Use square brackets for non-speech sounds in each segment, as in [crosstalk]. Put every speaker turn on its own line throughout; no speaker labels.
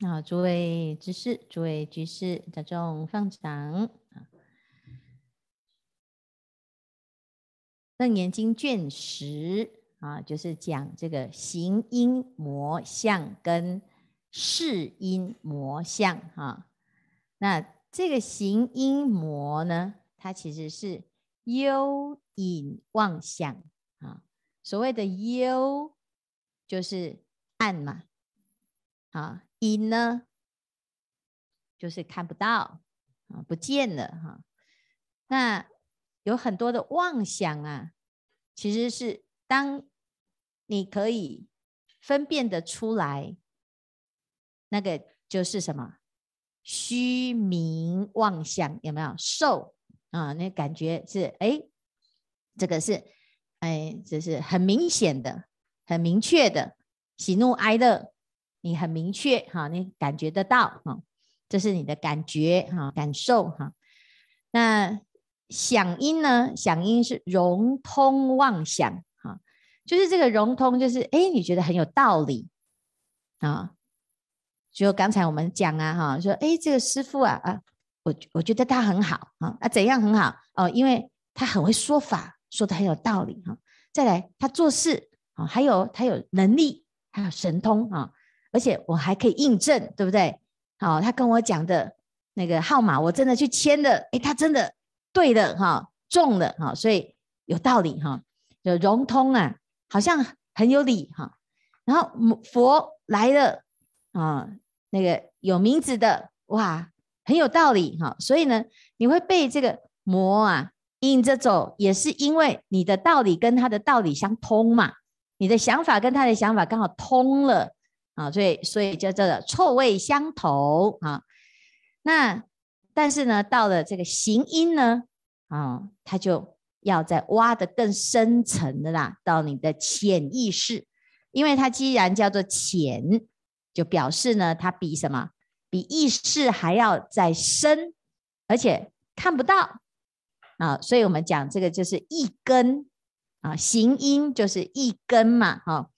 啊，诸位居士、诸位居士，大众放掌。《楞严经》卷十啊，就是讲这个行因魔相跟识因魔相哈。那这个行因魔呢，它其实是幽隐妄想啊。所谓的幽，就是暗嘛，啊。因呢，就是看不到啊，不见了哈。那有很多的妄想啊，其实是当你可以分辨得出来，那个就是什么虚名妄想，有没有受啊？那感觉是哎，这个是哎，这是很明显的、很明确的喜怒哀乐。你很明确哈，你感觉得到哈，这是你的感觉哈，感受哈。那响音呢？响音是融通妄想哈，就是这个融通，就是哎，你觉得很有道理啊。就刚才我们讲啊哈，说哎，这个师傅啊啊，我我觉得他很好啊啊，怎样很好哦？因为他很会说法，说得很有道理哈。再来，他做事啊，还有他有能力，还有神通啊。而且我还可以印证，对不对？好，他跟我讲的那个号码，我真的去签了，诶，他真的对的哈，中了哈，所以有道理哈，就融通啊，好像很有理哈。然后佛来了啊，那个有名字的哇，很有道理哈。所以呢，你会被这个魔啊引着走，也是因为你的道理跟他的道理相通嘛，你的想法跟他的想法刚好通了。啊，所以所以叫做臭味相投啊。那但是呢，到了这个行音呢，啊，它就要再挖得更深层的啦，到你的潜意识，因为它既然叫做潜，就表示呢，它比什么？比意识还要再深，而且看不到啊。所以我们讲这个就是一根啊，行音就是一根嘛，哈，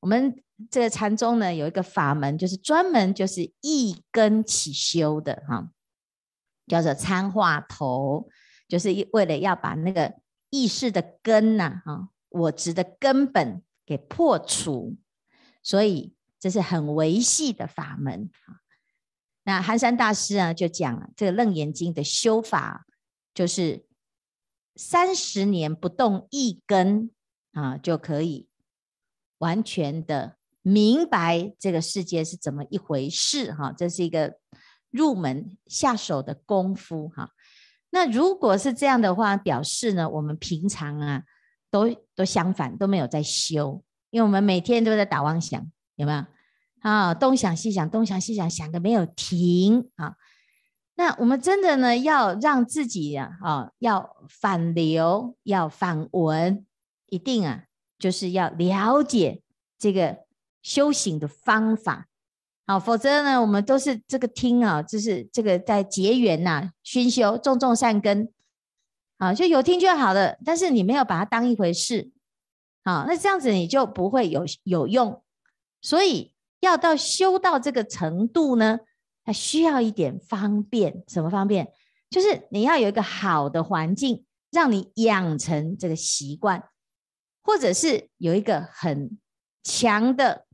我们。这个禅宗呢，有一个法门，就是专门就是一根起修的哈，叫做参话头，就是为了要把那个意识的根呐，哈，我执的根本给破除，所以这是很维系的法门。那寒山大师啊，就讲了这个《楞严经》的修法，就是三十年不动一根啊，就可以完全的。明白这个世界是怎么一回事哈，这是一个入门下手的功夫哈。那如果是这样的话，表示呢，我们平常啊都都相反，都没有在修，因为我们每天都在打妄想，有没有啊？东想西想，东想西想，想个没有停啊。那我们真的呢，要让自己啊，啊要反流，要反闻，一定啊，就是要了解这个。修行的方法，好，否则呢，我们都是这个听啊，就是这个在结缘呐，熏修，种种善根，啊，就有听就好了。但是你没有把它当一回事，啊，那这样子你就不会有有用。所以要到修到这个程度呢，它需要一点方便。什么方便？就是你要有一个好的环境，让你养成这个习惯，或者是有一个很强的。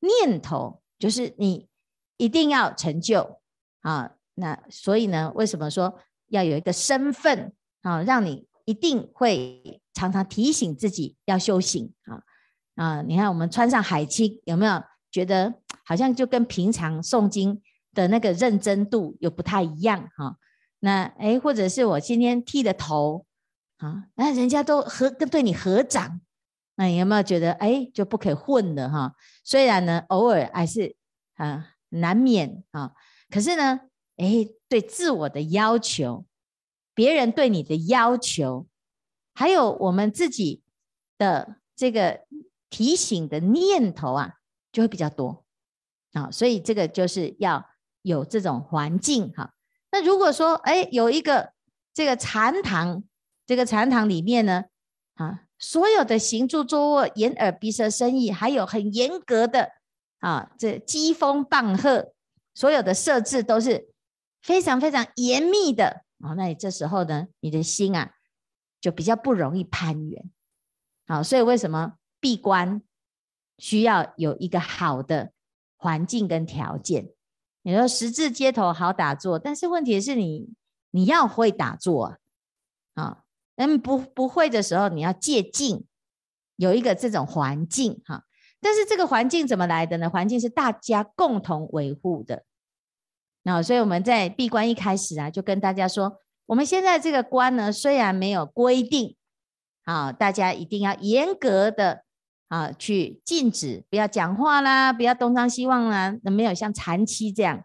念头就是你一定要成就啊，那所以呢，为什么说要有一个身份啊，让你一定会常常提醒自己要修行啊啊！你看我们穿上海青，有没有觉得好像就跟平常诵经的那个认真度又不太一样哈？那哎，或者是我今天剃了头啊，那人家都合跟对你合掌。那你有没有觉得哎，就不可以混的哈？虽然呢，偶尔还是啊难免啊，可是呢，哎，对自我的要求，别人对你的要求，还有我们自己的这个提醒的念头啊，就会比较多啊。所以这个就是要有这种环境哈。那如果说哎，有一个这个禅堂，这个禅堂里面呢，啊。所有的行住坐卧、眼耳鼻舌身意，还有很严格的啊，这机锋棒喝，所有的设置都是非常非常严密的啊，那你这时候呢，你的心啊就比较不容易攀缘。好，所以为什么闭关需要有一个好的环境跟条件？你说十字街头好打坐，但是问题是你你要会打坐啊，啊，嗯不不会的时候，你要借镜，有一个这种环境哈。但是这个环境怎么来的呢？环境是大家共同维护的。那所以我们在闭关一开始啊，就跟大家说，我们现在这个关呢，虽然没有规定，啊，大家一定要严格的啊去禁止，不要讲话啦，不要东张西望啦，那没有像禅期这样。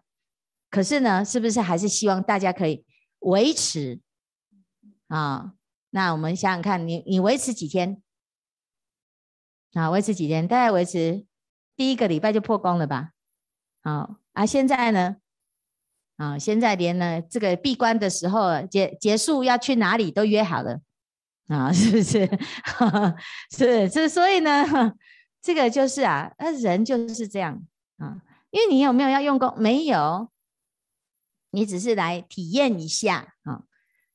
可是呢，是不是还是希望大家可以维持啊？那我们想想看，你你维持几天？啊，维持几天？大概维持第一个礼拜就破功了吧？好啊，现在呢？啊，现在连呢这个闭关的时候结结束要去哪里都约好了啊，是不是？[laughs] 是是，所以呢，这个就是啊，那人就是这样啊，因为你有没有要用功？没有，你只是来体验一下啊，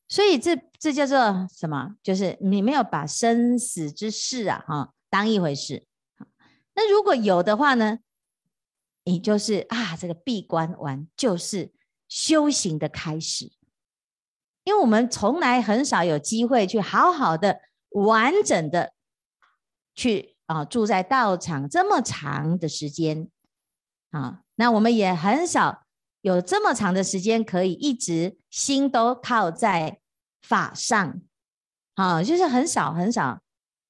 所以这这叫做什么？就是你没有把生死之事啊，哈。当一回事，那如果有的话呢？你就是啊，这个闭关完就是修行的开始，因为我们从来很少有机会去好好的、完整的去啊住在道场这么长的时间啊，那我们也很少有这么长的时间可以一直心都靠在法上，啊，就是很少很少。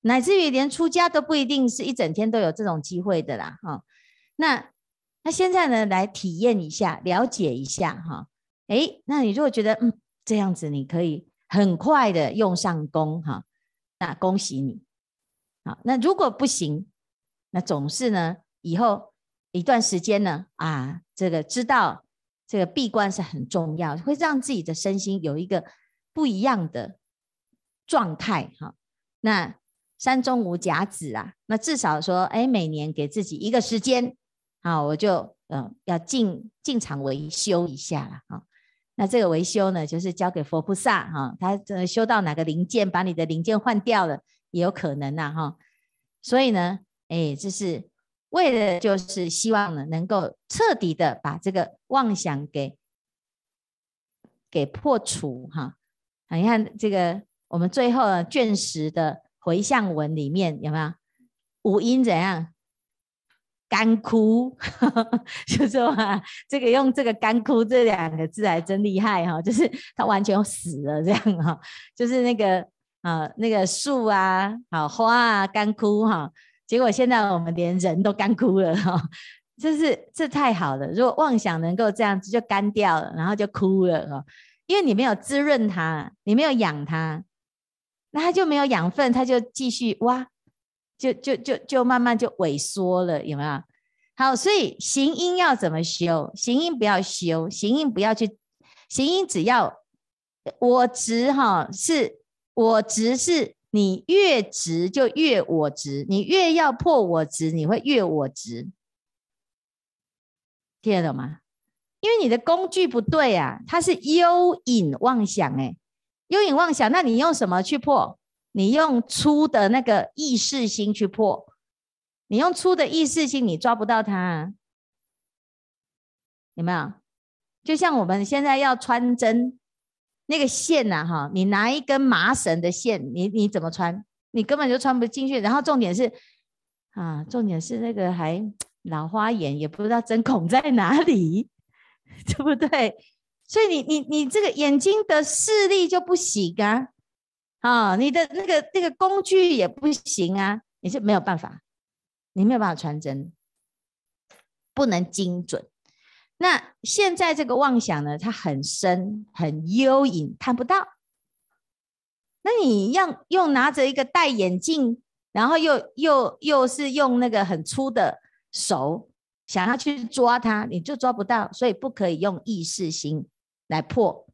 乃至于连出家都不一定是一整天都有这种机会的啦，哈。那那现在呢，来体验一下，了解一下，哈。诶，那你如果觉得嗯这样子，你可以很快的用上功，哈，那恭喜你。好，那如果不行，那总是呢，以后一段时间呢，啊，这个知道这个闭关是很重要，会让自己的身心有一个不一样的状态，哈。那。山中无甲子啊，那至少说，哎，每年给自己一个时间，啊，我就嗯、要进进场维修一下了啊。那这个维修呢，就是交给佛菩萨哈，他这修到哪个零件，把你的零件换掉了，也有可能呐哈。所以呢，哎，这是为了就是希望呢，能够彻底的把这个妄想给给破除哈。你看这个，我们最后卷十的。回向文里面有没有五音怎样干枯？[laughs] 就说啊，这个用这个干枯这两个字还真厉害哈，就是它完全死了这样哈，就是那个啊那个树啊好花啊干枯哈，结果现在我们连人都干枯了哈，这是这太好了，如果妄想能够这样子就干掉了，然后就枯了哈，因为你没有滋润它，你没有养它。那它就没有养分，它就继续挖，就就就就慢慢就萎缩了，有没有？好，所以行音要怎么修？行音不要修，行音不要去，行音只要我执哈，是我执是你越执就越我执，你越要破我执，你会越我执，听得懂吗？因为你的工具不对啊，它是幽隐妄想哎、幽隐妄想，那你用什么去破？你用粗的那个意识心去破。你用粗的意识心，你抓不到它，有没有？就像我们现在要穿针，那个线呐、啊，哈，你拿一根麻绳的线，你你怎么穿？你根本就穿不进去。然后重点是，啊，重点是那个还老花眼，也不知道针孔在哪里，[laughs] 对不对？所以你你你这个眼睛的视力就不行啊，啊，你的那个那个工具也不行啊，你是没有办法，你没有办法穿针，不能精准。那现在这个妄想呢，它很深很幽隐，看不到。那你要用拿着一个戴眼镜，然后又又又是用那个很粗的手想要去抓它，你就抓不到，所以不可以用意识心。来破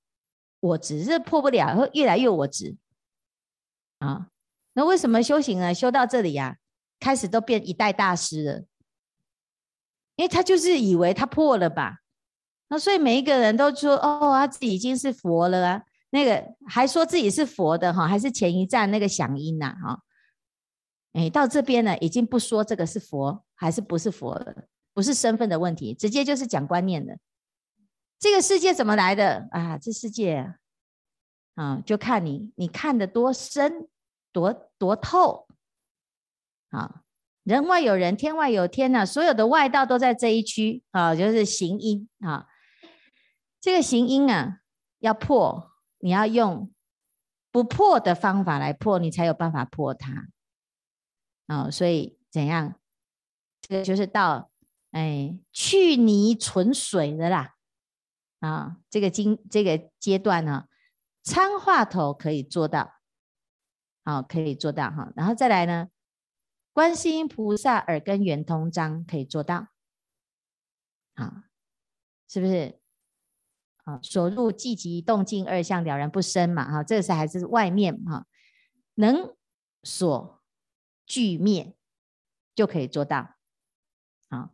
我执，是破不了，会越来越我执啊。那为什么修行呢？修到这里呀、啊，开始都变一代大师了，因为他就是以为他破了吧，那所以每一个人都说哦，他自己已经是佛了啊，那个还说自己是佛的哈，还是前一站那个响应呐哈。哎，到这边呢，已经不说这个是佛还是不是佛了，不是身份的问题，直接就是讲观念的。这个世界怎么来的啊？这世界啊，就看你你看的多深，多多透。啊，人外有人，天外有天呐、所有的外道都在这一区啊，就是行音啊。这个行音啊，要破，你要用不破的方法来破，你才有办法破它。啊、所以怎样？这个就是到哎去泥存水的啦。啊，这个经这个阶段呢，参话头可以做到，好、哦，可以做到哈。然后再来呢，观世音菩萨耳根圆通章可以做到，啊，是不是？啊，所入寂极动静二相了然不生嘛，哈，这是还是外面哈，能所。俱灭就可以做到，好，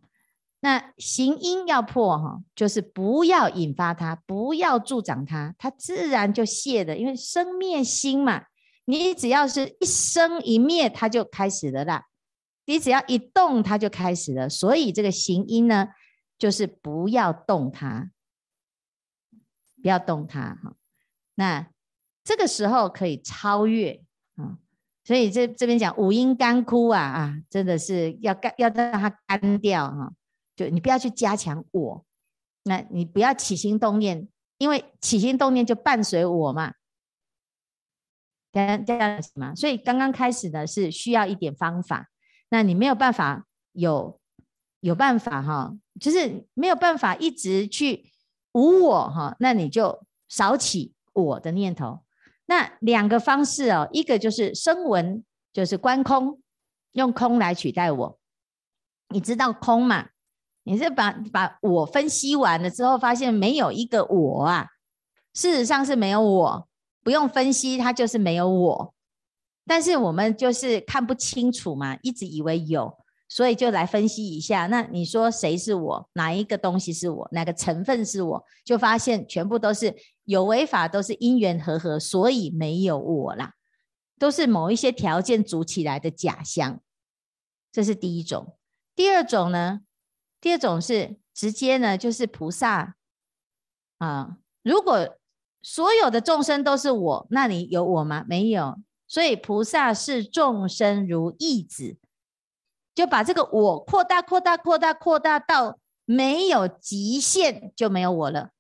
那行因要破哈，就是不要引发它，不要助长它，它自然就谢的，因为生灭心嘛，你只要是一生一灭，它就开始了啦，你只要一动，它就开始了，所以这个行音呢，就是不要动它，不要动它哈，那这个时候可以超越啊。所以这这边讲五音干枯啊啊，真的是要干，要让它干掉哈。就你不要去加强我，那你不要起心动念，因为起心动念就伴随我嘛。这样这样子嘛。所以刚刚开始呢是需要一点方法，那你没有办法有有办法哈，就是没有办法一直去无我哈，那你就少起我的念头。那两个方式哦，一个就是声闻，就是观空，用空来取代我。你知道空嘛？你是把把我分析完了之后，发现没有一个我啊。事实上是没有我，不用分析，它就是没有我。但是我们就是看不清楚嘛，一直以为有，所以就来分析一下。那你说谁是我？哪一个东西是我？哪个成分是我？就发现全部都是。有为法都是因缘和合，所以没有我啦，都是某一些条件组起来的假象。这是第一种。第二种呢？第二种是直接呢，就是菩萨啊。如果所有的众生都是我，那你有我吗？没有。所以菩萨视众生如义子，就把这个我扩大、扩大、扩大、扩大到没有极限，就没有我了。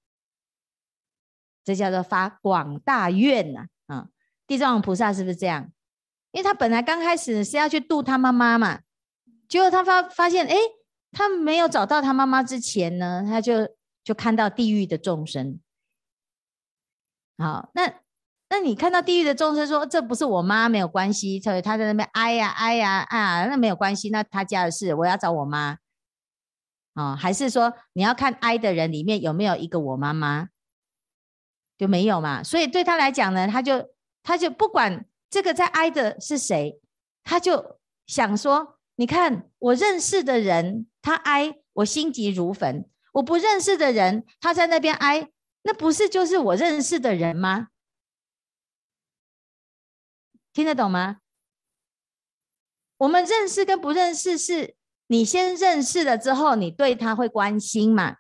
这叫做发广大愿呐，啊，地藏王菩萨是不是这样？因为他本来刚开始是要去度他妈妈嘛，结果他发发现，哎，他没有找到他妈妈之前呢，他就就看到地狱的众生。好，那那你看到地狱的众生说，这不是我妈，没有关系，所以他在那边哀呀哀呀啊，那没有关系，那他家的事，我要找我妈。啊，还是说你要看哀的人里面有没有一个我妈妈？就没有嘛，所以对他来讲呢，他就他就不管这个在哀的是谁，他就想说：你看我认识的人，他哀，我心急如焚；我不认识的人，他在那边哀，那不是就是我认识的人吗？听得懂吗？我们认识跟不认识，是你先认识了之后，你对他会关心嘛？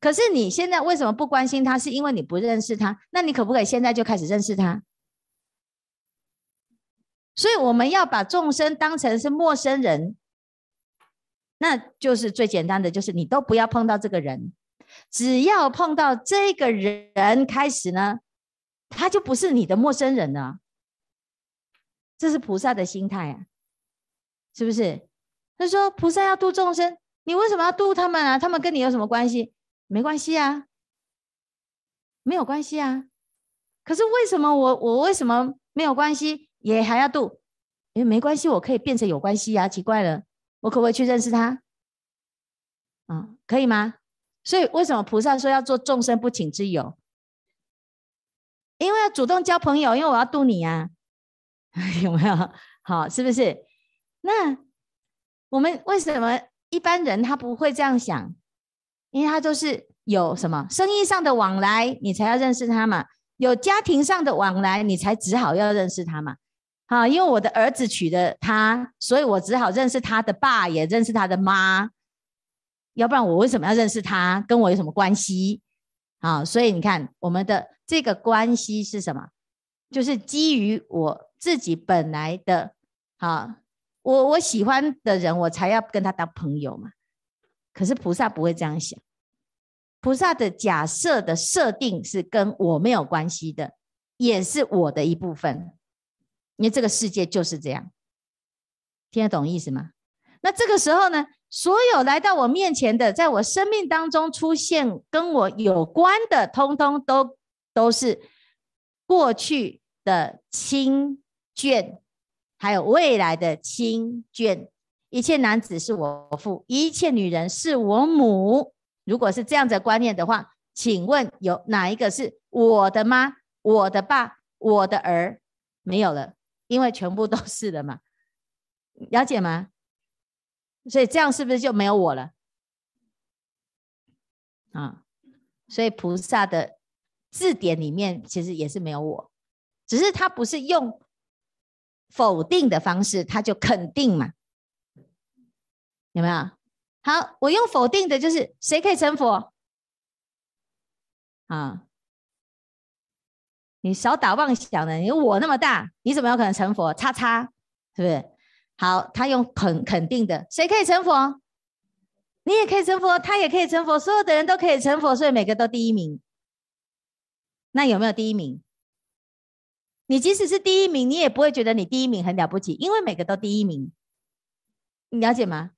可是你现在为什么不关心他？是因为你不认识他。那你可不可以现在就开始认识他？所以我们要把众生当成是陌生人，那就是最简单的，就是你都不要碰到这个人。只要碰到这个人开始呢，他就不是你的陌生人了。这是菩萨的心态啊，是不是？他说菩萨要度众生，你为什么要度他们啊？他们跟你有什么关系？没关系啊，没有关系啊。可是为什么我我为什么没有关系也还要度？因为没关系，我可以变成有关系啊。奇怪了，我可不可以去认识他？啊，可以吗？所以为什么菩萨说要做众生不请之友？因为要主动交朋友，因为我要度你啊。[laughs] 有没有？[laughs] 好，是不是？那我们为什么一般人他不会这样想？因为他都是有什么生意上的往来，你才要认识他嘛；有家庭上的往来，你才只好要认识他嘛。好，因为我的儿子娶了她，所以我只好认识他的爸，也认识他的妈。要不然我为什么要认识他？跟我有什么关系？啊，所以你看，我们的这个关系是什么？就是基于我自己本来的，啊，我我喜欢的人，我才要跟他当朋友嘛。可是菩萨不会这样想。菩萨的假设的设定是跟我没有关系的，也是我的一部分，因为这个世界就是这样，听得懂意思吗？那这个时候呢，所有来到我面前的，在我生命当中出现跟我有关的，通通都都是过去的亲眷，还有未来的亲眷。一切男子是我父，一切女人是我母。如果是这样的观念的话，请问有哪一个是我的妈、我的爸、我的儿？没有了，因为全部都是了嘛。了解吗？所以这样是不是就没有我了？啊，所以菩萨的字典里面其实也是没有我，只是他不是用否定的方式，他就肯定嘛。有没有？好，我用否定的，就是谁可以成佛？啊，你少打妄想了，你我那么大，你怎么有可能成佛？叉叉，是不是？好，他用肯肯定的，谁可以成佛？你也可以成佛，他也可以成佛，所有的人都可以成佛，所以每个都第一名。那有没有第一名？你即使是第一名，你也不会觉得你第一名很了不起，因为每个都第一名。你了解吗？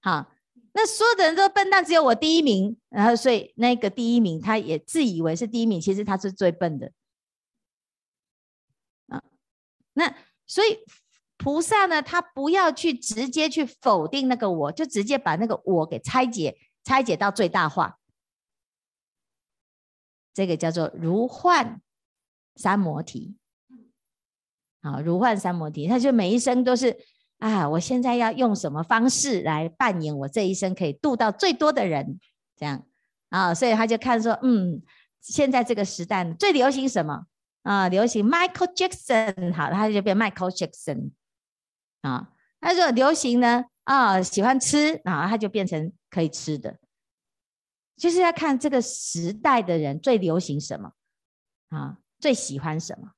好。那所有的人都笨蛋，只有我第一名，然后所以那个第一名他也自以为是第一名，其实他是最笨的啊。那所以菩萨呢，他不要去直接去否定那个我，就直接把那个我给拆解，拆解到最大化。这个叫做如幻三摩提，啊，如幻三摩提，他就每一生都是。啊！我现在要用什么方式来扮演我这一生可以度到最多的人？这样啊，所以他就看说，嗯，现在这个时代最流行什么啊？流行 Michael Jackson，好，他就变 Michael Jackson 啊。他说流行呢，啊，喜欢吃啊，他就变成可以吃的，就是要看这个时代的人最流行什么啊，最喜欢什么，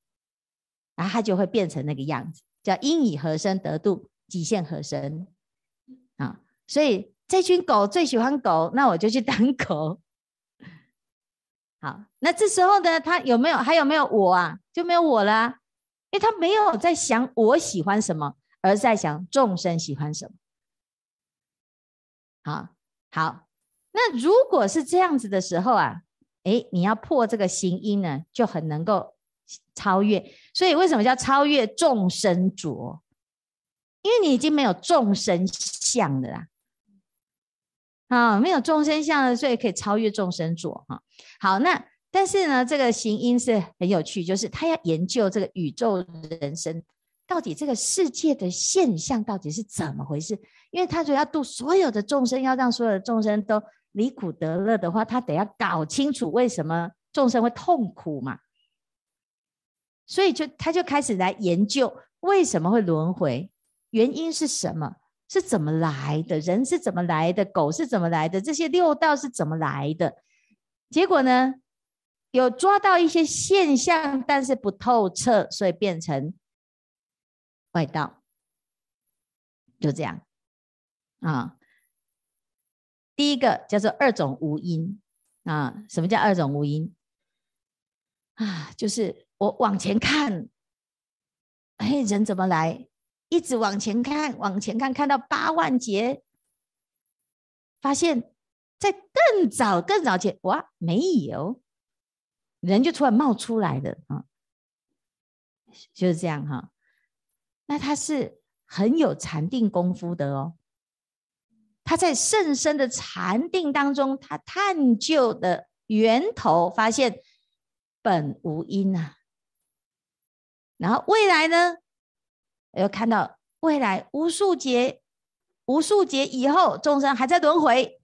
然后他就会变成那个样子，叫因以何身得度。极现何身啊？所以这群狗最喜欢狗，那我就去当狗。[laughs] 好，那这时候呢，他有没有还有没有我啊？就没有我了，因为他没有在想我喜欢什么，而在想众生喜欢什么。好，好，那如果是这样子的时候啊，诶，你要破这个行因呢，就很能够超越。所以为什么叫超越众生浊？因为你已经没有众生相了啦，啊，没有众生相了，所以可以超越众生浊哈。好，那但是呢，这个行因是很有趣，就是他要研究这个宇宙人生到底这个世界的现象到底是怎么回事。因为他说要度所有的众生，要让所有的众生都离苦得乐的话，他得要搞清楚为什么众生会痛苦嘛。所以就他就开始来研究为什么会轮回。原因是什么？是怎么来的？人是怎么来的？狗是怎么来的？这些六道是怎么来的？结果呢？有抓到一些现象，但是不透彻，所以变成外道。就这样啊。第一个叫做二种无因啊。什么叫二种无因啊？就是我往前看，哎，人怎么来？一直往前看，往前看，看到八万劫，发现，在更早、更早前，哇，没有人就突然冒出来的啊，就是这样哈。那他是很有禅定功夫的哦，他在甚深的禅定当中，他探究的源头，发现本无因啊。然后未来呢？又看到未来无数劫、无数劫以后，众生还在轮回，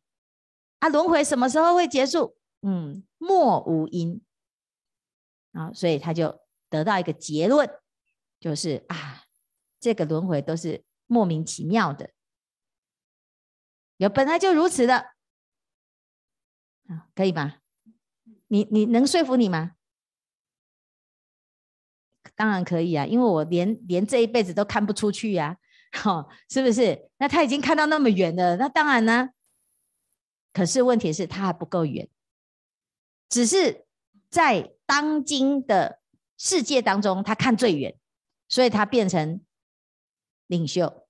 啊，轮回什么时候会结束？嗯，莫无因啊，所以他就得到一个结论，就是啊，这个轮回都是莫名其妙的，有本来就如此的啊，可以吗？你你能说服你吗？当然可以啊，因为我连连这一辈子都看不出去呀，[laughs] 哈，是不是？那他已经看到那么远了，那当然呢。可是问题是，他还不够远，只是在当今的世界当中，他看最远，所以他变成领袖，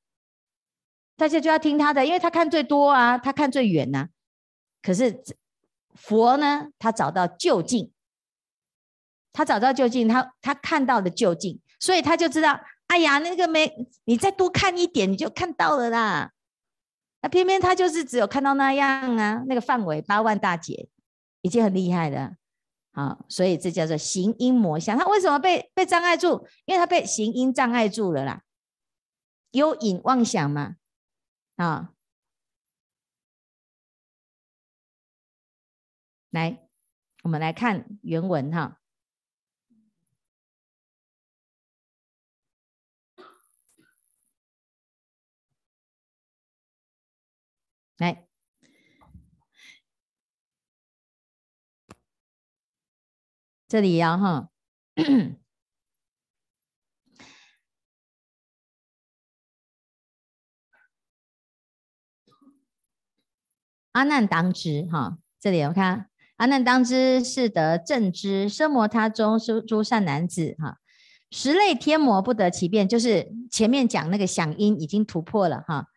大家就要听他的，因为他看最多啊，他看最远呐、啊。可是佛呢，他找到究竟，他找到究竟，他他看到的究竟，所以他就知道，哎呀，那个没，你再多看一点，你就看到了啦。那偏偏他就是只有看到那样啊，那个范围八万大劫已经很厉害了，啊，所以这叫做行因魔相。他为什么被被障碍住？因为他被行因障碍住了啦，有引妄想嘛，啊，来，我们来看原文哈。来，这里要哈，[clears throat] 阿难当知哈，这里我看？阿难当知是得正知，奢摩他中诸诸善男子哈，十类天魔不得其便，就是前面讲那个响应已经突破了哈。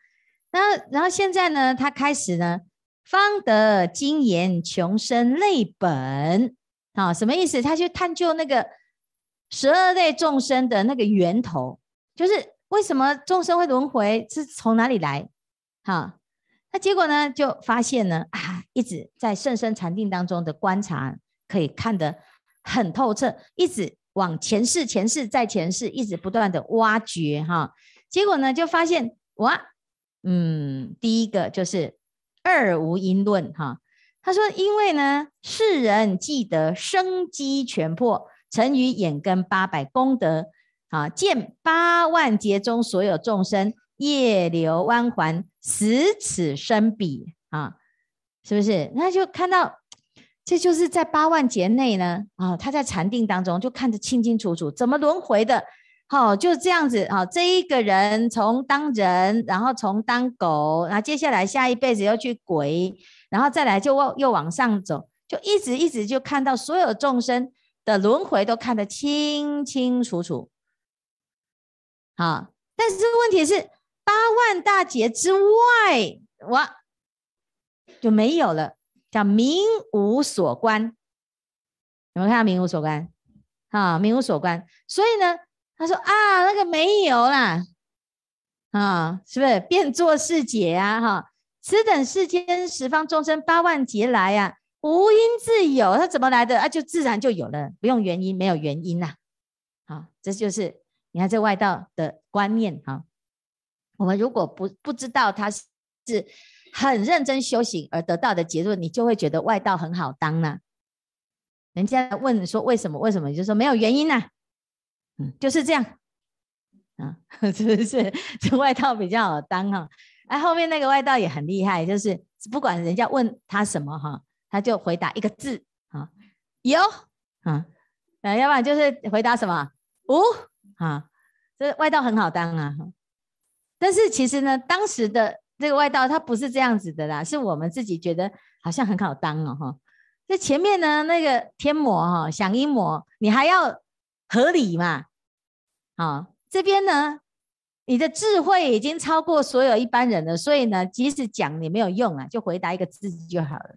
那然后现在呢，他开始呢，方得经研穷生类本，啊，什么意思？他去探究那个十二类众生的那个源头，就是为什么众生会轮回，是从哪里来？哈，那结果呢，就发现呢，啊，一直在甚深禅定当中的观察，可以看得很透彻，一直往前世、前世再前世，一直不断的挖掘，哈，结果呢，就发现哇。嗯，第一个就是二无因论哈。他说，因为呢，世人既得生机全破，成于眼根八百功德啊，见八万劫中所有众生业流弯环，死此生彼啊，是不是？那就看到，这就是在八万劫内呢啊，他在禅定当中就看得清清楚楚，怎么轮回的。好，就这样子。好，这一个人从当人，然后从当狗，然后接下来下一辈子又去鬼，然后再来就往又往上走，就一直一直就看到所有众生的轮回都看得清清楚楚。好，但是问题是八万大劫之外，我，就没有了，叫名无所观。有没有看到名无所观？啊，名无所观。所以呢？他说啊，那个没有啦，啊，是不是变作是解啊？哈，此等世间十方众生八万劫来啊，无因自有，他怎么来的啊？就自然就有了，不用原因，没有原因呐。好，这就是你看这外道的观念哈。我们如果不不知道他是很认真修行而得到的结论，你就会觉得外道很好当呐。人家问说为什么？为什么？你就说没有原因呐。嗯，就是这样，啊，[laughs] 是不是？这外道比较好当哈，哎，后面那个外道也很厉害，就是不管人家问他什么哈，他就回答一个字啊，有啊，呃，要不然就是回答什么无啊，这外道很好当啊。但是其实呢，当时的这个外道他不是这样子的啦，是我们自己觉得好像很好当哦哈。这前面呢，那个天魔哈，响应魔，你还要。合理嘛？好，这边呢，你的智慧已经超过所有一般人了，所以呢，即使讲也没有用啊，就回答一个字就好了。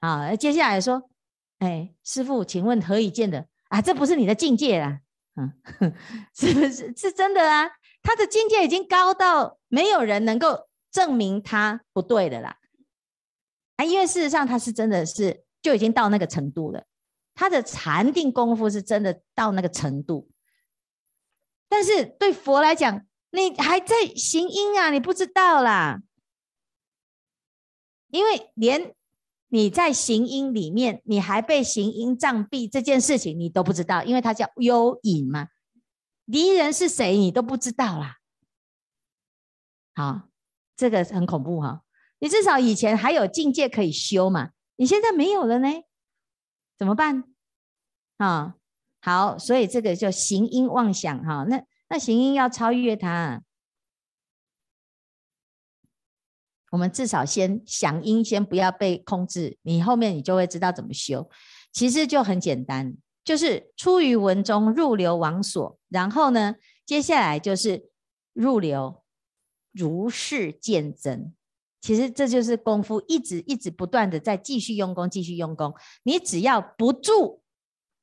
好，接下来说，哎，师傅，请问何以见得？啊，这不是你的境界啦，嗯，[laughs] 是不是？是真的啊，他的境界已经高到没有人能够证明他不对的啦。啊，因为事实上他是真的是就已经到那个程度了。他的禅定功夫是真的到那个程度，但是对佛来讲，你还在行因啊，你不知道啦。因为连你在行阴里面，你还被行阴障蔽这件事情，你都不知道，因为它叫幽隐嘛。敌人是谁，你都不知道啦。好，这个很恐怖哈。你至少以前还有境界可以修嘛，你现在没有了呢，怎么办？啊，好，所以这个叫行音妄想哈。那那行音要超越它。我们至少先想音，先不要被控制，你后面你就会知道怎么修。其实就很简单，就是出于文中入流往所，然后呢，接下来就是入流如是见真。其实这就是功夫，一直一直不断的在继续用功，继续用功。你只要不住、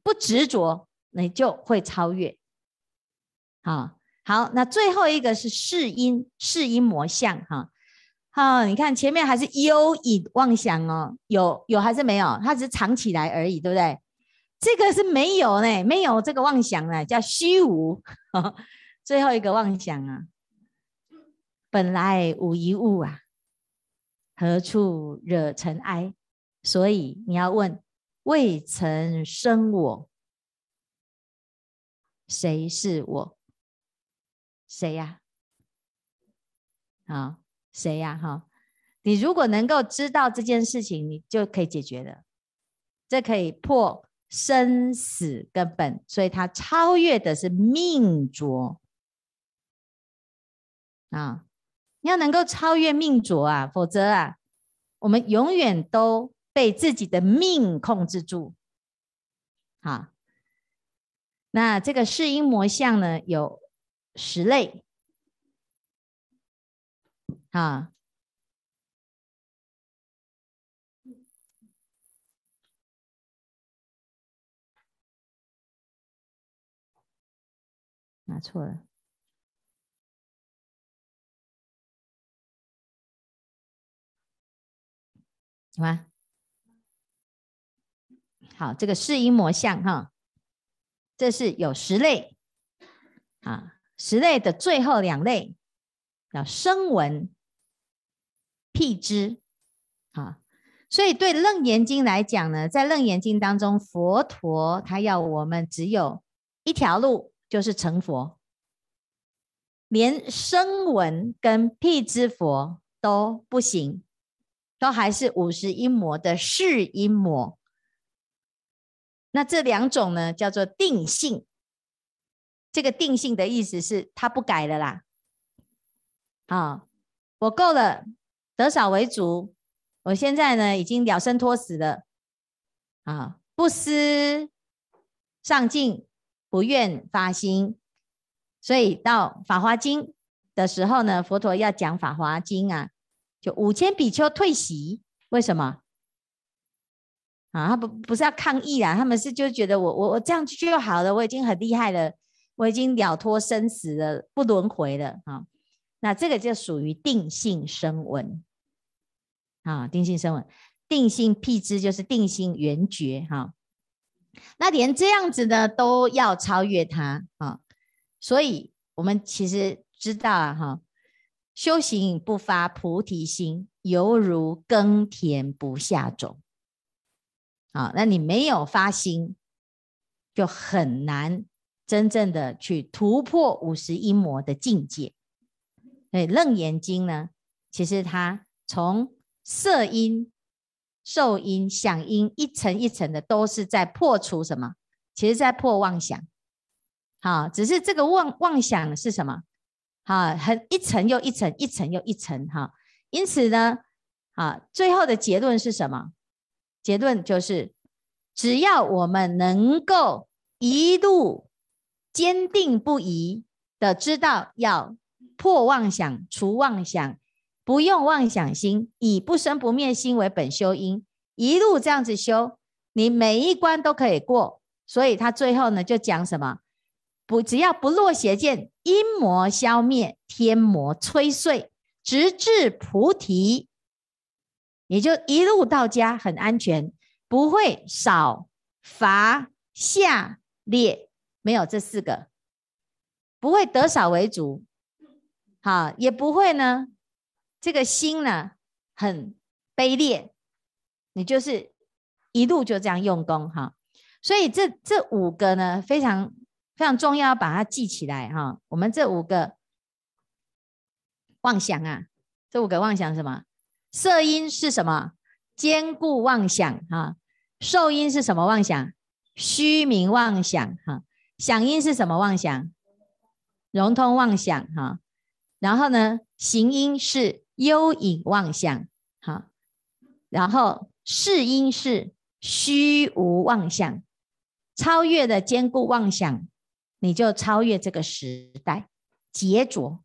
不执着，你就会超越。好，好，那最后一个是识阴，识阴魔相哈。啊、哦，你看前面还是幽隐妄想哦，有有还是没有？它只是藏起来而已，对不对？这个是没有呢，没有这个妄想呢，叫虚无。[laughs] 最后一个妄想啊，本来无一物啊，何处惹尘埃？所以你要问，未曾生我，谁是我？谁呀、啊？好。谁呀？哈，你如果能够知道这件事情，你就可以解决了。这可以破生死根本，所以它超越的是命浊啊！要能够超越命浊啊，否则啊，我们永远都被自己的命控制住。好，那这个识阴魔像呢，有十类。啊，拿错了，什么？好，这个识阴魔相哈，这是有十类啊，十类的最后两类叫声闻。辟支啊，所以对《楞严经》来讲呢，在《楞严经》当中，佛陀他要我们只有一条路，就是成佛，连声闻跟辟支佛都不行，都还是五十阴魔的识阴魔。那这两种呢，叫做定性。这个定性的意思是，他不改了啦。啊，我够了。得少为主，我现在呢已经了生脱死了，啊，不思上进，不愿发心，所以到《法华经》的时候呢，佛陀要讲《法华经》啊，就五千比丘退席，为什么？啊，他不不是要抗议啊，他们是就觉得我我我这样就好了，我已经很厉害了，我已经了脱生死了，不轮回了啊，那这个就属于定性声闻。啊，定性声闻，定性辟支就是定性圆觉哈。那连这样子呢，都要超越它啊。所以，我们其实知道啊，哈，修行不发菩提心，犹如耕田不下种。啊，那你没有发心，就很难真正的去突破五十一魔的境界。所以，《楞严经》呢，其实它从色音、受音、想音，一层一层的，都是在破除什么？其实在破妄想。好，只是这个妄妄想是什么？好，很一层又一层，一层又一层。哈，因此呢，啊，最后的结论是什么？结论就是，只要我们能够一路坚定不移的知道要破妄想、除妄想。不用妄想心，以不生不灭心为本修因，一路这样子修，你每一关都可以过。所以他最后呢就讲什么？不，只要不落邪见，阴魔消灭，天魔摧碎，直至菩提，你就一路到家很安全，不会少乏下劣，没有这四个，不会得少为主，好，也不会呢。这个心呢，很卑劣，你就是一路就这样用功哈。所以这这五个呢，非常非常重要，把它记起来哈。我们这五个妄想啊，这五个妄想是什么？色音是什么？坚固妄想哈。受音是什么妄想？虚名妄想哈。想音是什么妄想？融通妄想哈。然后呢，行音是幽隐妄想哈。然后识音是虚无妄想。超越了坚固妄想，你就超越这个时代劫浊；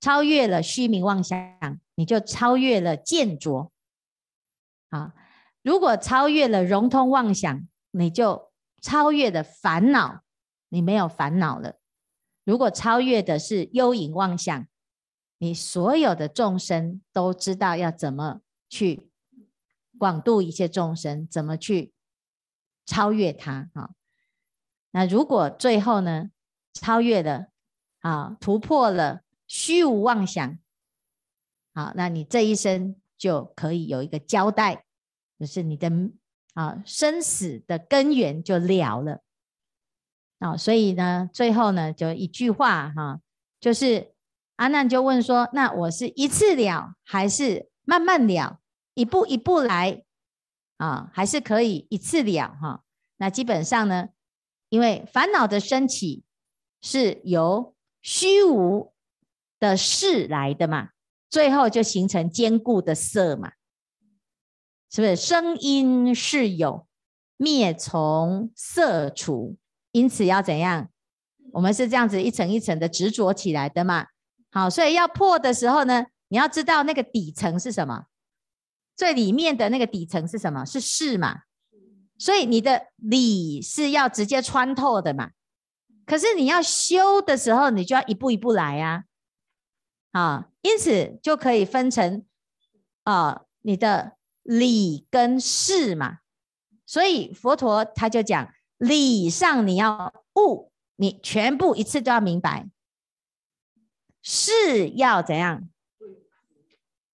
超越了虚名妄想，你就超越了见浊。啊，如果超越了融通妄想，你就超越了烦恼，你没有烦恼了。如果超越的是幽隐妄想，你所有的众生都知道要怎么去广度一切众生，怎么去。超越它啊！那如果最后呢，超越了啊，突破了虚无妄想，好，那你这一生就可以有一个交代，就是你的啊生死的根源就了了啊。所以呢，最后呢，就一句话哈，就是阿难就问说：那我是一次了，还是慢慢了，一步一步来？啊，还是可以一次了哈。那基本上呢，因为烦恼的升起是由虚无的事来的嘛，最后就形成坚固的色嘛，是不是？声音是有，灭从色除，因此要怎样？我们是这样子一层一层的执着起来的嘛。好，所以要破的时候呢，你要知道那个底层是什么。最里面的那个底层是什么？是事嘛？所以你的理是要直接穿透的嘛？可是你要修的时候，你就要一步一步来呀。啊，因此就可以分成啊，你的理跟事嘛。所以佛陀他就讲，理上你要悟，你全部一次都要明白。识要怎样？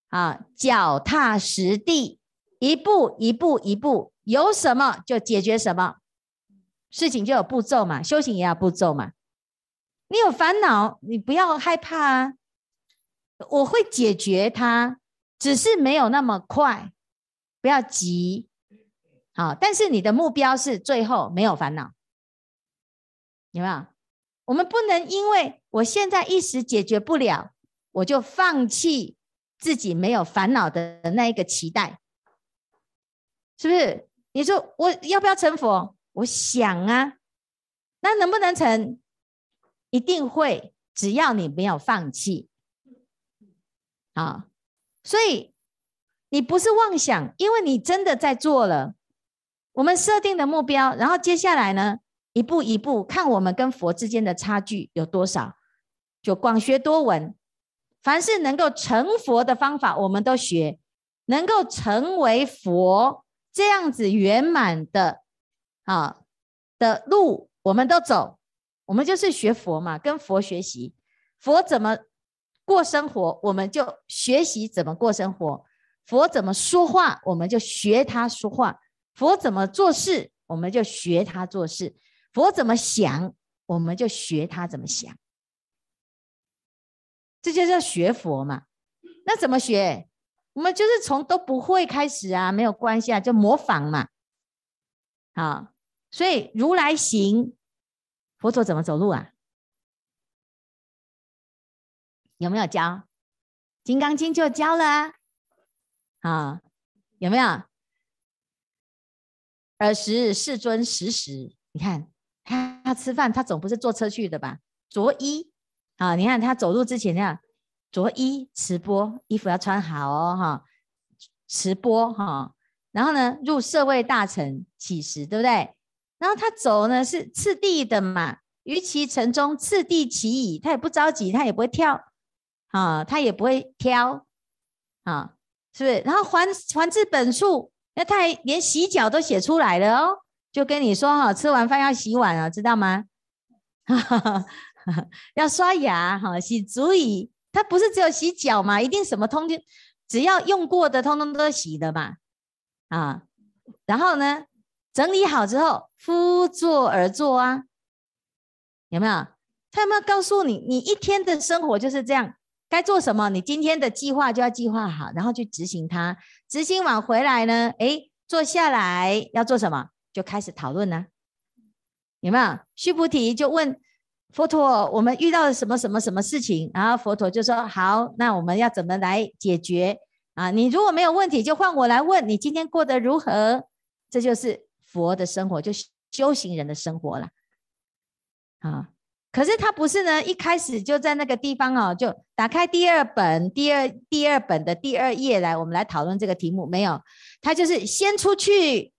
啊，脚踏实地，一步一步一步，有什么就解决什么，事情就有步骤嘛，修行也要步骤嘛。你有烦恼，你不要害怕啊，我会解决它，只是没有那么快，不要急。好，但是你的目标是最后没有烦恼，有没有？我们不能因为我现在一时解决不了，我就放弃。自己没有烦恼的那一个期待，是不是？你说我要不要成佛？我想啊，那能不能成？一定会，只要你没有放弃。啊，所以你不是妄想，因为你真的在做了。我们设定的目标，然后接下来呢，一步一步看我们跟佛之间的差距有多少，就广学多闻。凡是能够成佛的方法，我们都学；能够成为佛这样子圆满的啊的路，我们都走。我们就是学佛嘛，跟佛学习。佛怎么过生活，我们就学习怎么过生活；佛怎么说话，我们就学他说话；佛怎么做事，我们就学他做事；佛怎么想，我们就学他怎么想。这就叫学佛嘛？那怎么学？我们就是从都不会开始啊，没有关系啊，就模仿嘛。好，所以如来行，佛陀怎么走路啊？有没有教？《金刚经》就教了啊。啊，有没有？尔时世尊时时，你看他他吃饭，他总不是坐车去的吧？着衣。啊，你看他走路之前这样着衣持钵，衣服要穿好哦，哈，持钵哈，然后呢，入舍卫大城乞食，对不对？然后他走呢是次第的嘛，于其城中次第乞已，他也不着急，他也不会跳，啊，他也不会挑，啊，是不是？然后还还至本处，那他还连洗脚都写出来了哦，就跟你说哈，吃完饭要洗碗啊，知道吗？哈哈。要刷牙哈，洗足以，他不是只有洗脚嘛，一定什么通天只要用过的，通通都洗的嘛，啊，然后呢，整理好之后，敷坐而坐啊，有没有？他有没有告诉你，你一天的生活就是这样，该做什么，你今天的计划就要计划好，然后去执行它。执行完回来呢，诶，坐下来要做什么，就开始讨论呢，有没有？须菩提就问。佛陀，我们遇到了什么什么什么事情？然后佛陀就说：“好，那我们要怎么来解决啊？你如果没有问题，就换我来问你今天过得如何？这就是佛的生活，就修行人的生活了。啊，可是他不是呢，一开始就在那个地方哦，就打开第二本第二第二本的第二页来，我们来讨论这个题目。没有，他就是先出去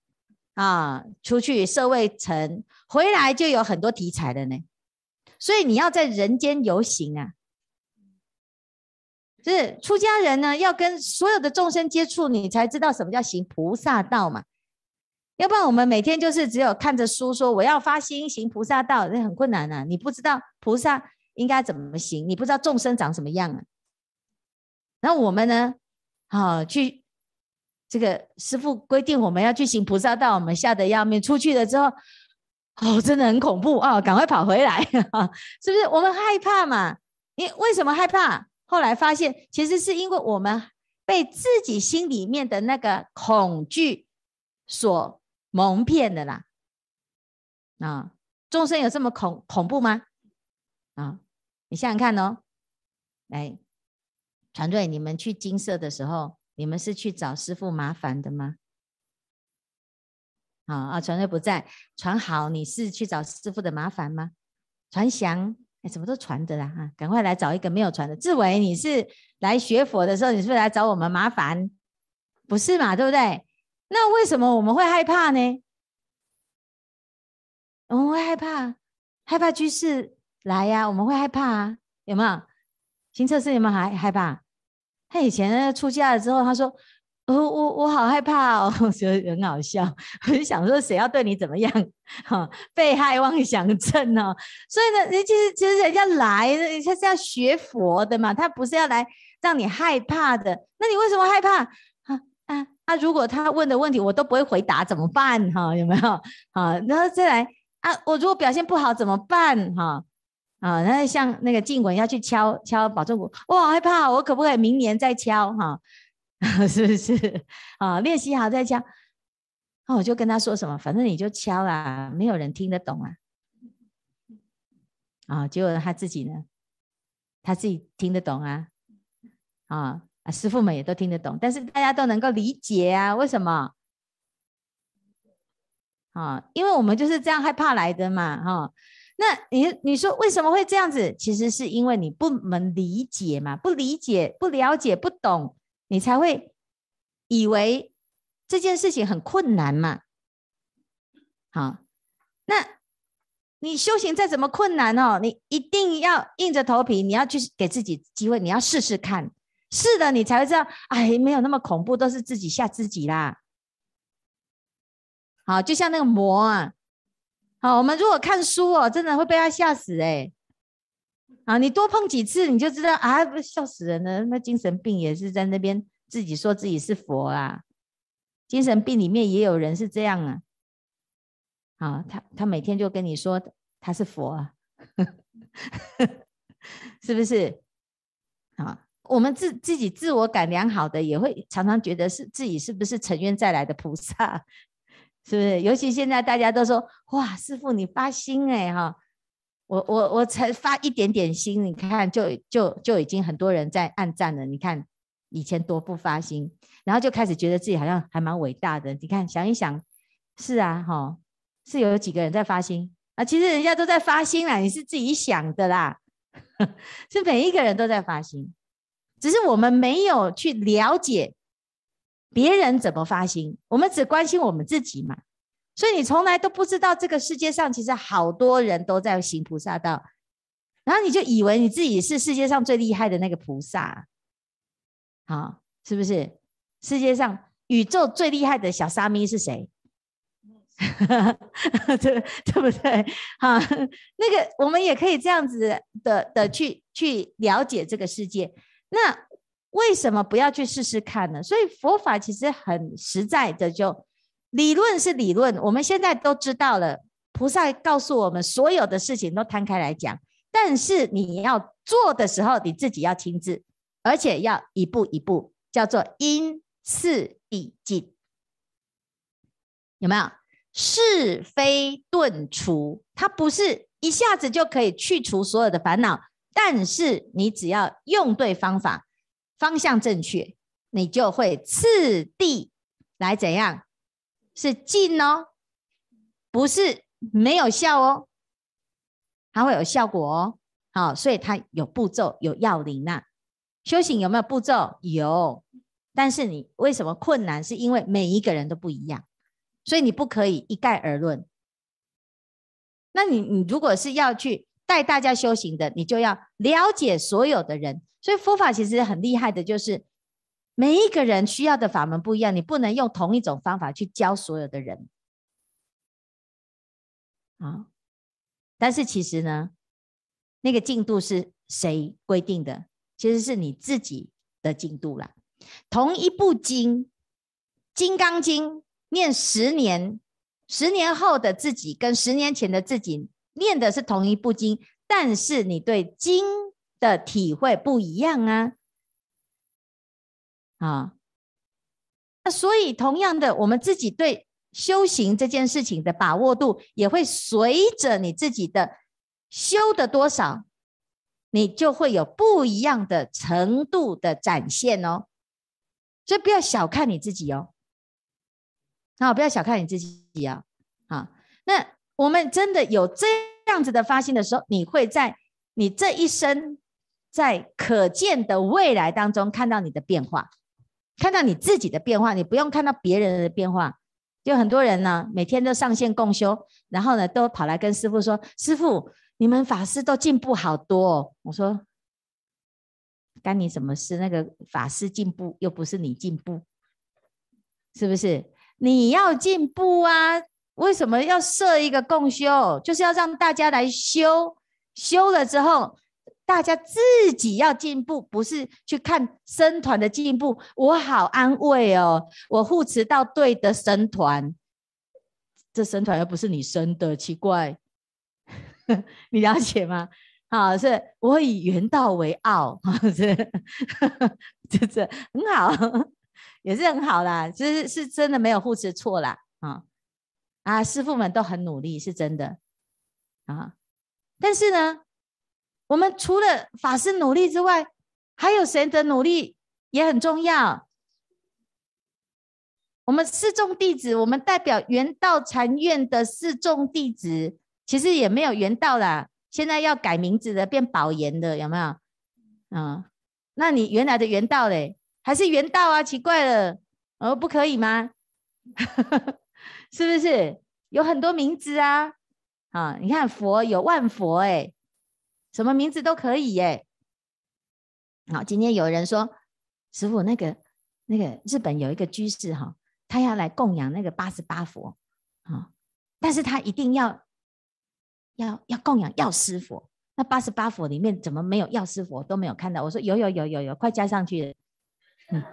啊，出去社会层，回来就有很多题材的呢。”所以你要在人间游行啊，就是出家人呢，要跟所有的众生接触，你才知道什么叫行菩萨道嘛。要不然我们每天就是只有看着书说我要发心行菩萨道，那很困难啊。你不知道菩萨应该怎么行，你不知道众生长什么样啊。然后我们呢，好去这个师父规定我们要去行菩萨道，我们吓得要命，出去了之后。哦，真的很恐怖啊！赶快跑回来，[laughs] 是不是？我们害怕嘛？你为什么害怕？后来发现，其实是因为我们被自己心里面的那个恐惧所蒙骗的啦。啊，众生有这么恐恐怖吗？啊，你想想看哦。来，团队，你们去精舍的时候，你们是去找师傅麻烦的吗？啊啊！传瑞不在，传好，你是去找师傅的麻烦吗？传祥，哎，怎么都传的啦？哈，赶快来找一个没有传的。志伟，你是来学佛的时候，你是不是来找我们麻烦？不是嘛？对不对？那为什么我们会害怕呢？我们会害怕，害怕居士来呀、我们会害怕啊，有没有？新测试有没有还害怕？他以前出家了之后，他说。我我我好害怕哦，[laughs] 我觉得很好笑。[laughs] 我就想说，谁要对你怎么样？[laughs] 哈，被害妄想症哦。所以呢，人其实其实人家来，他是要学佛的嘛，他不是要来让你害怕的。那你为什么害怕？啊啊啊！如果他问的问题我都不会回答，怎么办？哈，有没有？啊，然后再来啊，我如果表现不好怎么办？哈啊，那像那个静文要去敲敲保证鼓，我好害怕，我可不可以明年再敲？哈。[laughs] 是不是啊？练习好再敲。那我就跟他说什么，反正你就敲啦，没有人听得懂啊。啊，结果他自己呢，他自己听得懂啊。啊啊，师傅们也都听得懂，但是大家都能够理解啊。为什么？啊，因为我们就是这样害怕来的嘛。哈，那你你说为什么会这样子？其实是因为你不能理解嘛，不理解、不了解、不懂。你才会以为这件事情很困难嘛？好，那你修行再怎么困难哦，你一定要硬着头皮，你要去给自己机会，你要试试看，试了你才会知道，哎，没有那么恐怖，都是自己吓自己啦。好，就像那个魔啊，好，我们如果看书哦，真的会被他吓死哎。啊，你多碰几次，你就知道啊，不笑死人了。那精神病也是在那边自己说自己是佛啊，精神病里面也有人是这样啊。啊，他他每天就跟你说他是佛啊，[laughs] 是不是？啊，我们自自己自我感良好的，也会常常觉得是自己是不是成冤再来的菩萨，[laughs] 是不是？尤其现在大家都说，哇，师傅你发心哎哈。我我我才发一点点心，你看就就就已经很多人在按赞了。你看以前多不发心，然后就开始觉得自己好像还蛮伟大的。你看想一想，是啊，哈，是有几个人在发心啊？其实人家都在发心啦，你是自己想的啦，[laughs] 是每一个人都在发心，只是我们没有去了解别人怎么发心，我们只关心我们自己嘛。所以你从来都不知道这个世界上其实好多人都在行菩萨道，然后你就以为你自己是世界上最厉害的那个菩萨，好，是不是？世界上宇宙最厉害的小沙弥是谁？[laughs] 对对不对？好，那个我们也可以这样子的的去去了解这个世界。那为什么不要去试试看呢？所以佛法其实很实在的就，就理论是理论，我们现在都知道了。菩萨告诉我们，所有的事情都摊开来讲，但是你要做的时候，你自己要亲自，而且要一步一步，叫做因次第进，有没有？是非顿除，它不是一下子就可以去除所有的烦恼，但是你只要用对方法，方向正确，你就会次第来怎样？是进哦，不是没有效哦，它会有效果哦。好，所以它有步骤，有要领呐。修行有没有步骤？有，但是你为什么困难？是因为每一个人都不一样。所以你不可以一概而论。那你你如果是要去带大家修行的，你就要了解所有的人。所以佛法其实很厉害的，就是每一个人需要的法门不一样，你不能用同一种方法去教所有的人。啊，但是其实呢，那个进度是谁规定的？其实是你自己的进度啦。同一部经，《金刚经》。念十年，十年后的自己跟十年前的自己念的是同一部经，但是你对经的体会不一样啊！啊，那所以同样的，我们自己对修行这件事情的把握度，也会随着你自己的修的多少，你就会有不一样的程度的展现哦。所以不要小看你自己哦。好，不要小看你自己啊！啊，那我们真的有这样子的发心的时候，你会在你这一生，在可见的未来当中看到你的变化，看到你自己的变化，你不用看到别人的变化。就很多人呢，每天都上线共修，然后呢，都跑来跟师父说：“师父，你们法师都进步好多哦。”我说：“干你什么事？那个法师进步，又不是你进步，是不是？”你要进步啊！为什么要设一个共修？就是要让大家来修，修了之后，大家自己要进步，不是去看生团的进步。我好安慰哦，我护持到对的僧团，这僧团又不是你生的，奇怪，[laughs] 你了解吗？好，是我以原道为傲，[laughs] 是，[laughs] 这这很好。也是很好啦，就是是真的没有护持错啦，啊啊，师父们都很努力，是真的啊。但是呢，我们除了法师努力之外，还有谁的努力也很重要。我们四众弟子，我们代表圆道禅院的四众弟子，其实也没有圆道啦，现在要改名字的，变宝岩的，有没有？啊，那你原来的圆道嘞？还是圆道啊？奇怪了，哦，不可以吗？[laughs] 是不是有很多名字啊？啊，你看佛有万佛哎，什么名字都可以耶。好，今天有人说，师傅那个那个日本有一个居士哈，他要来供养那个八十八佛啊，但是他一定要要要供养药师佛。那八十八佛里面怎么没有药师佛？都没有看到。我说有有有有有，快加上去。嗯，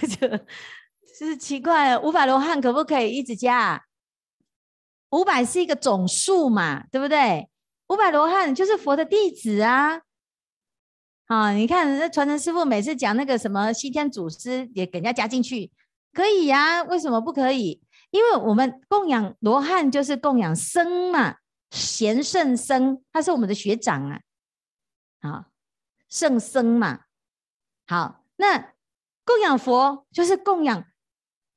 [laughs] 就就 [laughs] 是奇怪，五百罗汉可不可以一直加？五百是一个总数嘛，对不对？五百罗汉就是佛的弟子啊。啊，你看那传承师傅每次讲那个什么西天祖师，也给人家加进去，可以呀？为什么不可以？因为我们供养罗汉就是供养僧嘛，贤圣僧，他是我们的学长啊。好。圣僧嘛，好，那供养佛就是供养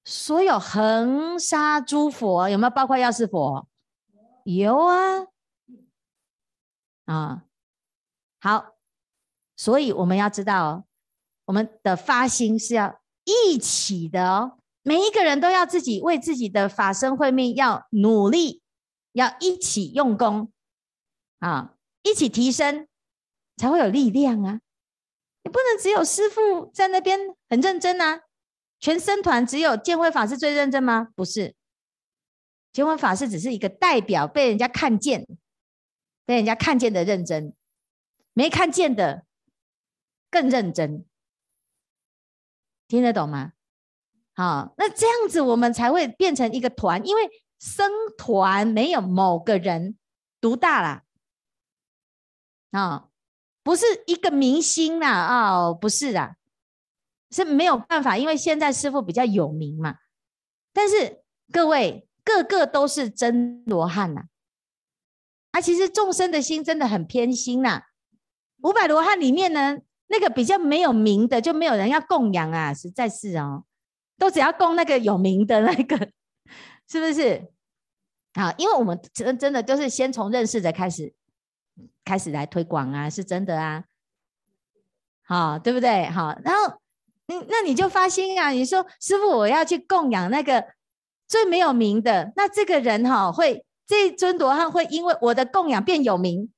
所有恒沙诸佛，有没有？包括药师佛？有啊，啊，好，所以我们要知道，我们的发心是要一起的哦，每一个人都要自己为自己的法身慧命要努力，要一起用功。啊，一起提升。才会有力量啊！你不能只有师父在那边很认真啊，全僧团只有见辉法师最认真吗？不是，见辉法师只是一个代表，被人家看见，被人家看见的认真，没看见的更认真，听得懂吗？好，那这样子我们才会变成一个团，因为僧团没有某个人独大啦，啊，不是一个明星啦，哦，不是啦，是没有办法，因为现在师父比较有名嘛，但是各位个个都是真罗汉呐，啊，其实众生的心真的很偏心呐，五百罗汉里面呢，那个比较没有名的就没有人要供养啊，实在是哦。都只要供那个有名的那个，是不是？啊，因为我们真真的就是先从认识的开始，开始来推广啊，是真的啊。好，对不对？好，然后，那你就发心啊，你说师傅，我要去供养那个最没有名的，那这个人哈，会这尊罗汉会因为我的供养变有名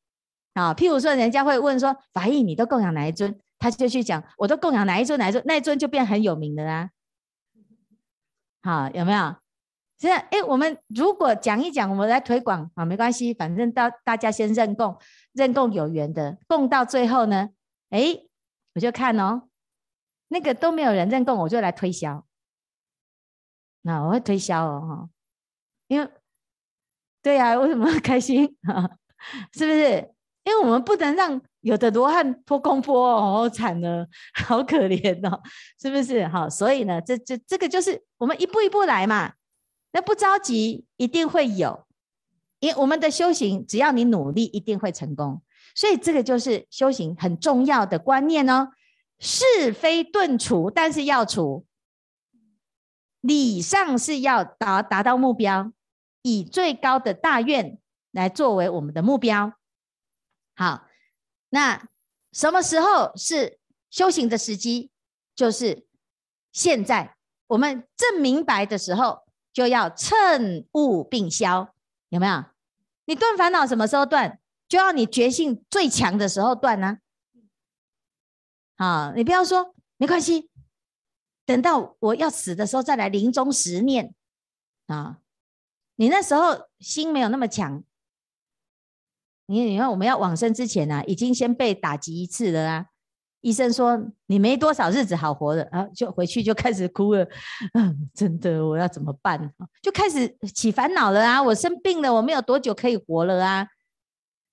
啊。譬如说，人家会问说，法义，你都供养哪一尊？他就去讲，我都供养哪一尊，哪一尊，那一尊就变很有名的啦。好，有没有？现在，哎，我们如果讲一讲，我们来推广啊，没关系，反正到大家先认供，认供有缘的，供到最后呢，哎，我就看哦，那个都没有人认供，我就来推销。那我会推销哦，因为，对呀、啊，为什么开心？[laughs] 是不是？因为我们不能让。有的罗汉托功波哦，好惨了，好可怜哦，是不是？好，所以呢，这这这个就是我们一步一步来嘛，那不着急，一定会有，因为我们的修行，只要你努力，一定会成功。所以这个就是修行很重要的观念哦，是非顿除，但是要除，理上是要达达到目标，以最高的大愿来作为我们的目标。好。那什么时候是修行的时机？就是现在，我们正明白的时候，就要趁悟并消，有没有？你断烦恼什么时候断？就要你觉性最强的时候断呢、啊，你不要说没关系，等到我要死的时候再来临终十念啊，你那时候心没有那么强。你你看，我们要往生之前啊，已经先被打击一次了啊。医生说你没多少日子好活的啊，就回去就开始哭了。嗯，真的，我要怎么办？就开始起烦恼了啊！我生病了，我没有多久可以活了啊。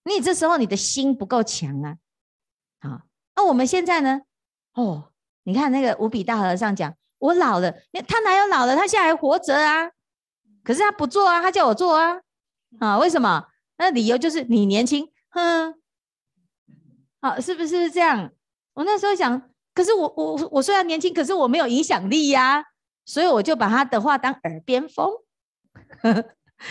你这时候你的心不够强啊。好，那我们现在呢？哦，你看那个五比大和尚讲，我老了，他哪有老了？他现在还活着啊。可是他不做啊，他叫我做啊。啊，为什么？那理由就是你年轻，哼，好，是不是这样？我那时候想，可是我我我虽然年轻，可是我没有影响力呀，所以我就把他的话当耳边风，[laughs]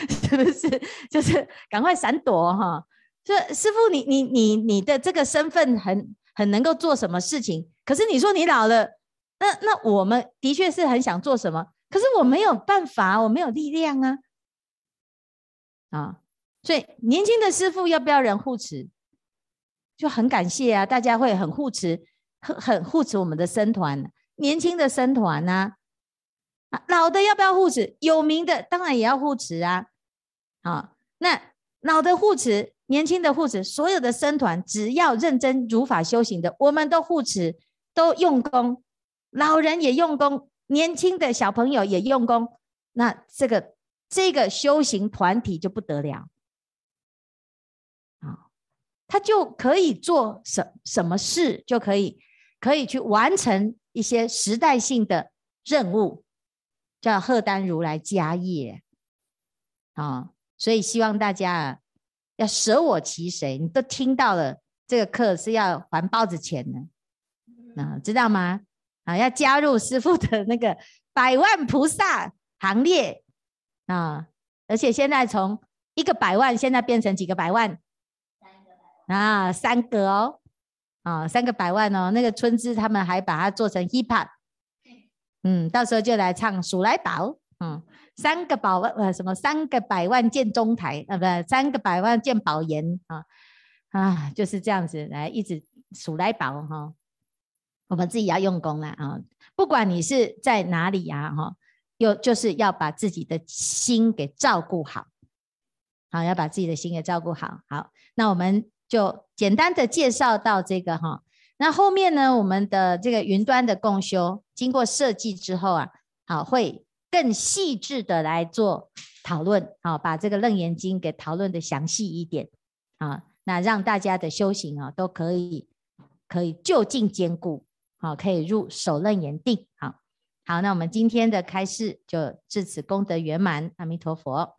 是不是？就是赶快闪躲哈。这师父，你你你你的这个身份很很能够做什么事情？可是你说你老了，那那我们的确是很想做什么，可是我没有办法，我没有力量啊，啊。所以年轻的师傅要不要人护持？就很感谢啊，大家会很护持，很很护持我们的僧团，年轻的僧团呐，啊，老的要不要护持？有名的当然也要护持啊。好，那老的护持，年轻的护持，所有的僧团只要认真如法修行的，我们都护持，都用功，老人也用功，年轻的小朋友也用功，那这个这个修行团体就不得了。啊他就可以做什什么事，就可以可以去完成一些时代性的任务，叫荷担如来家业啊！所以希望大家，要舍我其谁？你都听到了，这个课是要还包子钱的啊，知道吗？啊，要加入师父的那个百万菩萨行列啊！而且现在从一个百万，现在变成几个百万？啊，三个哦，啊，三个百万哦，那个春枝他们还把它做成 hip hop，嗯，到时候就来唱数来宝，嗯，三个宝万呃什么三个百万建中台啊，不三个百万建宝岩啊，啊，就是这样子来一直数来宝哈，我们自己要用功了啊，不管你是在哪里呀哈，又就是要把自己的心给照顾好，好，要把自己的心给照顾好，好，那我们。就简单的介绍到这个哈，那后面呢，我们的这个云端的共修经过设计之后啊，好，会更细致的来做讨论，啊，把这个《楞严经》给讨论的详细一点，啊，那让大家的修行啊都可以可以就近兼顾，啊，可以入手楞严定，好，好，那我们今天的开示就至此功德圆满，阿弥陀佛。